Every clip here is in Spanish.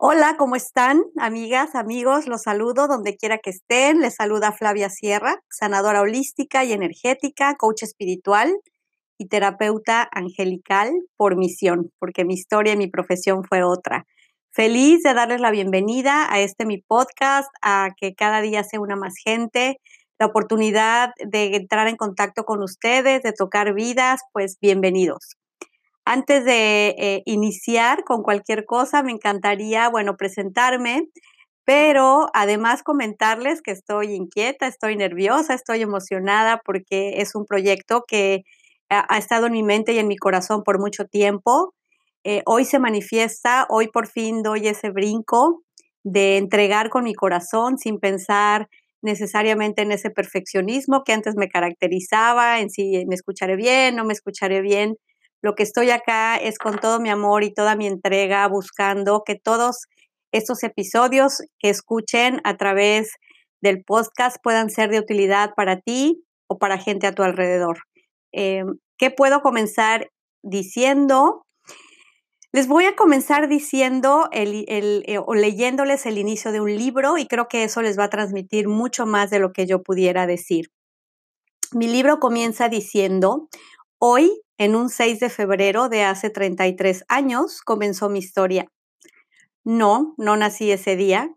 Hola, ¿cómo están? Amigas, amigos, los saludo donde quiera que estén. Les saluda Flavia Sierra, sanadora holística y energética, coach espiritual y terapeuta angelical por misión, porque mi historia y mi profesión fue otra. Feliz de darles la bienvenida a este mi podcast, a que cada día sea una más gente, la oportunidad de entrar en contacto con ustedes, de tocar vidas, pues bienvenidos. Antes de eh, iniciar con cualquier cosa, me encantaría, bueno, presentarme, pero además comentarles que estoy inquieta, estoy nerviosa, estoy emocionada porque es un proyecto que ha, estado en mi mente y en mi corazón por mucho tiempo. Eh, hoy se manifiesta, hoy por fin doy ese brinco de entregar con mi corazón sin pensar necesariamente en ese perfeccionismo que antes me caracterizaba, en si me escucharé bien, no me escucharé bien, lo que estoy acá es con todo mi amor y toda mi entrega buscando que todos estos episodios que escuchen a través del podcast puedan ser de utilidad para ti o para gente a tu alrededor. Eh, ¿Qué puedo comenzar diciendo? Les voy a comenzar diciendo eh, o leyéndoles el inicio de un libro y creo que eso les va a transmitir mucho más de lo que yo pudiera decir. Mi libro comienza diciendo, hoy en un 6 de febrero de hace 33 años comenzó mi historia. No, no nací ese día.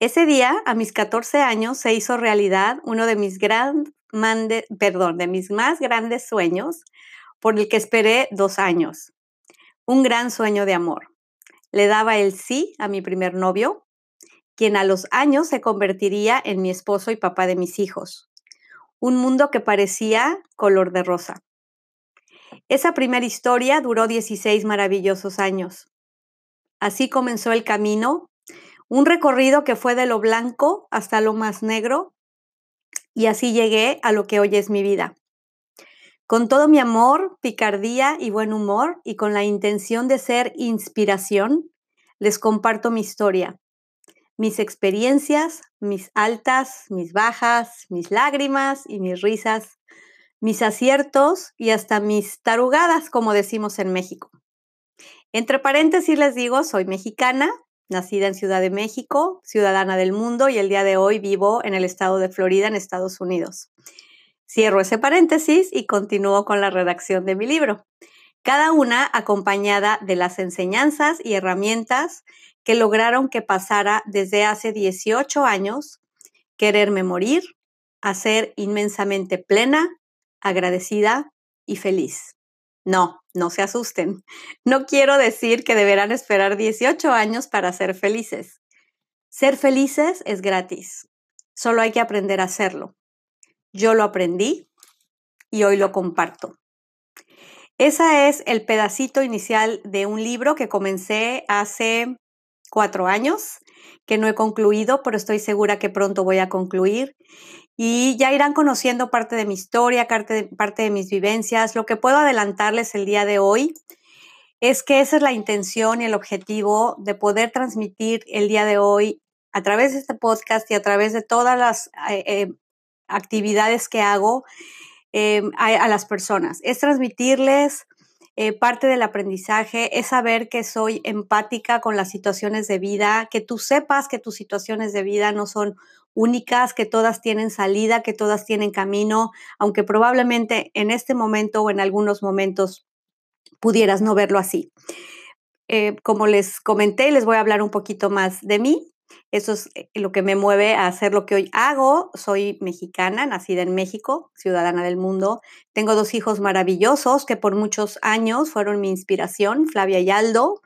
Ese día, a mis 14 años, se hizo realidad uno de mis, perdón, de mis más grandes sueños, por el que esperé dos años. Un gran sueño de amor. Le daba el sí a mi primer novio, quien a los años se convertiría en mi esposo y papá de mis hijos. Un mundo que parecía color de rosa. Esa primera historia duró 16 maravillosos años. Así comenzó el camino, un recorrido que fue de lo blanco hasta lo más negro, y así llegué a lo que hoy es mi vida. Con todo mi amor, picardía y buen humor, y con la intención de ser inspiración, les comparto mi historia, mis experiencias, mis altas, mis bajas, mis lágrimas y mis risas, mis aciertos y hasta mis tarugadas, como decimos en México. Entre paréntesis les digo, soy mexicana, nacida en Ciudad de México, ciudadana del mundo y el día de hoy vivo en el estado de Florida, en Estados Unidos. Cierro ese paréntesis y continúo con la redacción de mi libro, cada una acompañada de las enseñanzas y herramientas que lograron que pasara desde hace 18 años quererme morir a ser inmensamente plena, agradecida y feliz. No, no se asusten. No quiero decir que deberán esperar 18 años para ser felices. Ser felices es gratis. Solo hay que aprender a hacerlo. Yo lo aprendí y hoy lo comparto. Ese es el pedacito inicial de un libro que comencé hace cuatro años, que no he concluido, pero estoy segura que pronto voy a concluir y ya irán conociendo parte de mi historia, parte de, parte de mis vivencias. Lo que puedo adelantarles el día de hoy es que esa es la intención y el objetivo de poder transmitir el día de hoy a través de este podcast y a través de todas las eh, eh, actividades que hago eh, a, las personas. Es transmitirles parte del aprendizaje, es saber que soy empática con las situaciones de vida, que tú sepas que tus situaciones de vida no son únicas, que todas tienen salida, que todas tienen camino, aunque probablemente en este momento o en algunos momentos pudieras no verlo así. Eh, como les comenté, les voy a hablar un poquito más de mí. Eso es eh, lo que me mueve a hacer lo que hoy hago. Soy mexicana, nacida en México, ciudadana del mundo. Tengo dos hijos maravillosos que por muchos años fueron mi inspiración, Flavia y Aldo.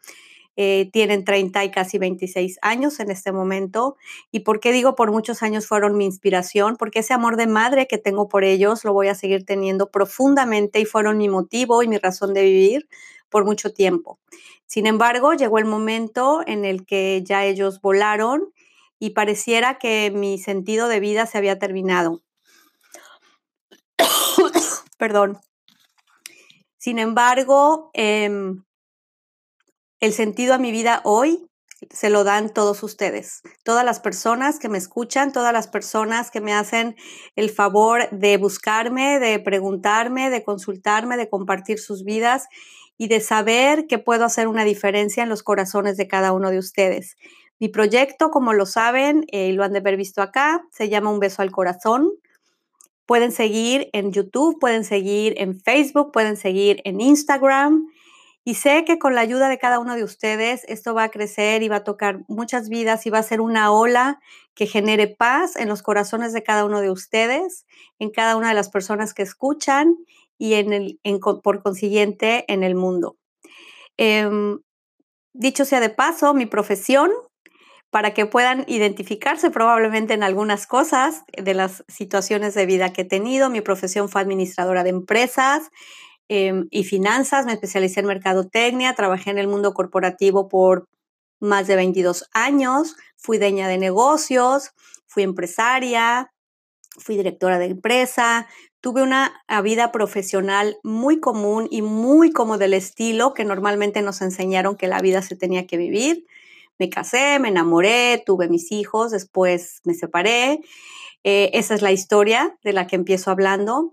Eh, tienen 30 y casi 26 años en este momento. ¿Y por qué digo por muchos años fueron mi inspiración? Porque ese amor de madre que tengo por ellos lo voy a seguir teniendo profundamente y fueron mi motivo y mi razón de vivir por mucho tiempo. Sin embargo, llegó el momento en el que ya ellos volaron y pareciera que mi sentido de vida se había terminado. Perdón. Sin embargo, eh, el sentido a mi vida hoy se lo dan todos ustedes, todas las personas que me escuchan, todas las personas que me hacen el favor de buscarme, de preguntarme, de consultarme, de compartir sus vidas. y de saber que puedo hacer una diferencia en los corazones de cada uno de ustedes. Mi proyecto, como lo saben eh, y lo han de haber visto acá, se llama Un beso al corazón. Pueden seguir en YouTube, pueden seguir en Facebook, pueden seguir en Instagram. Y sé que con la ayuda de cada uno de ustedes esto va a crecer y va a tocar muchas vidas y va a ser una ola que genere paz en los corazones de cada uno de ustedes, en cada una de las personas que escuchan y en el, por consiguiente en el mundo. Em, dicho sea de paso, mi profesión para que puedan identificarse probablemente en algunas cosas de las situaciones de vida que he tenido. Mi profesión fue administradora de empresas em, y finanzas, me especialicé en mercadotecnia, trabajé en el mundo corporativo por más de 22 años, fui dueña de negocios, fui empresaria, fui directora de empresa, tuve una vida profesional muy común y muy como del estilo que normalmente nos enseñaron que la vida se tenía que vivir me casé, me enamoré, tuve mis hijos, después me separé. Eh, esa es la historia de la que empiezo hablando.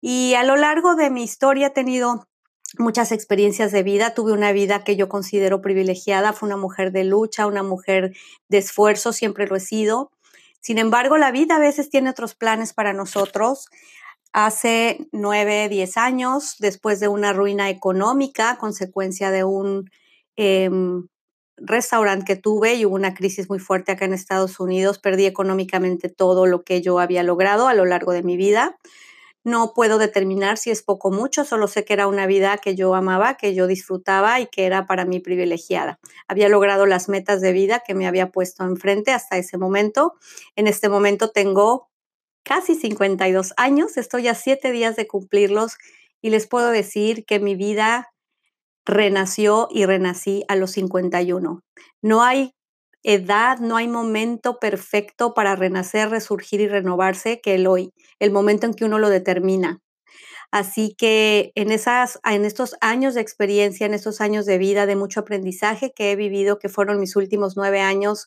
Y a lo largo de mi historia he tenido muchas experiencias de vida. Tuve una vida que yo considero privilegiada. Fue una mujer de lucha, una mujer de esfuerzo, siempre lo he sido. Sin embargo, la vida a veces tiene otros planes para nosotros. Hace nueve, diez años, después de una ruina económica, consecuencia de un em, restaurante que tuve y hubo una crisis muy fuerte acá en Estados Unidos. Perdí económicamente todo lo que yo había logrado a lo largo de mi vida. No puedo determinar si es poco o mucho, solo sé que era una vida que yo amaba, que yo disfrutaba y que era para mí privilegiada. Había logrado las metas de vida que me había puesto enfrente hasta ese momento. En este momento tengo casi 52 años, estoy a siete días de cumplirlos y les puedo decir que mi vida renació y renací a los 51. No hay edad, no hay momento perfecto para renacer, resurgir y renovarse que el hoy, el momento en que uno lo determina. Así que en, esas, en estos años de experiencia, en estos años de vida, de mucho aprendizaje que he vivido, que fueron mis últimos nueve años,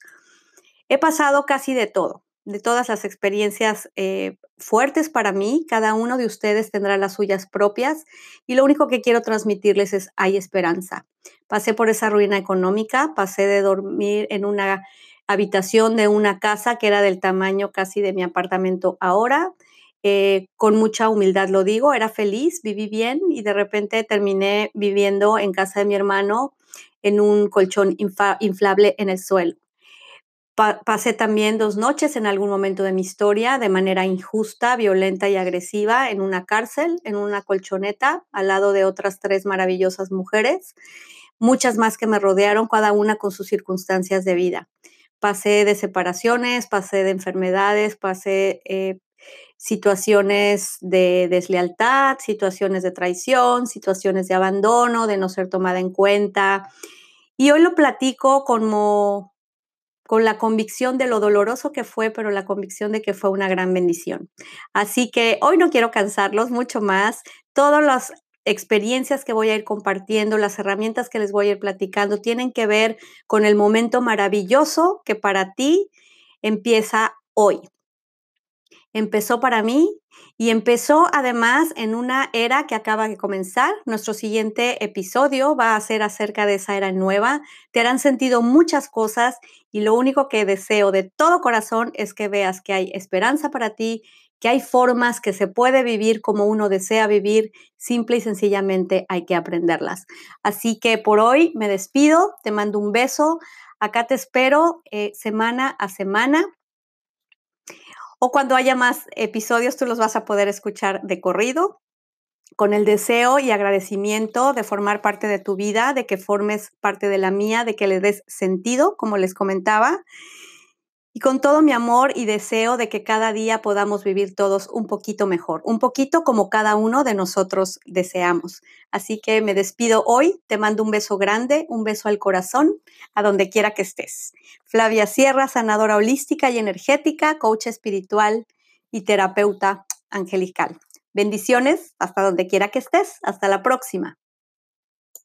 he pasado casi de todo de todas las experiencias eh, fuertes para mí. Cada uno de ustedes tendrá las suyas propias y lo único que quiero transmitirles es hay esperanza. Pasé por esa ruina económica, pasé de dormir en una habitación de una casa que era del tamaño casi de mi apartamento ahora. Eh, con mucha humildad lo digo, era feliz, viví bien y de repente terminé viviendo en casa de mi hermano en un colchón inflable en el suelo pasé también dos noches en algún momento de mi historia de manera injusta, violenta y agresiva en una cárcel, en una colchoneta, al lado de otras tres maravillosas mujeres, muchas más que me rodearon, cada una con sus circunstancias de vida. Pasé de separaciones, pasé de enfermedades, pasé eh, situaciones de deslealtad, situaciones de traición, situaciones de abandono, de no ser tomada en cuenta. Y hoy lo platico como con la convicción de lo doloroso que fue, pero la convicción de que fue una gran bendición. Así que hoy no quiero cansarlos mucho más. Todas las experiencias que voy a ir compartiendo, las herramientas que les voy a ir platicando, tienen que ver con el momento maravilloso que para ti empieza hoy. Empezó para mí y empezó además en una era que acaba de comenzar. Nuestro siguiente episodio va a ser acerca de esa era nueva. Te harán sentido muchas cosas y lo único que deseo de todo corazón es que veas que hay esperanza para ti, que hay formas que se puede vivir como uno desea vivir, simple y sencillamente hay que aprenderlas. Así que por hoy me despido, te mando un beso. Acá te espero eh, semana a semana o cuando haya más episodios, tú los vas a poder escuchar de corrido, con el deseo y agradecimiento de formar parte de tu vida, de que formes parte de la mía, de que le des sentido, como les comentaba y con todo mi amor y deseo de que cada día podamos vivir todos un poquito mejor, un poquito como cada uno de nosotros deseamos. Así que me despido hoy, te mando un beso grande, un beso al corazón, a donde quiera que estés. Flavia Sierra, sanadora holística y energética, coach espiritual y terapeuta angelical. Bendiciones hasta donde quiera que estés. Hasta la próxima.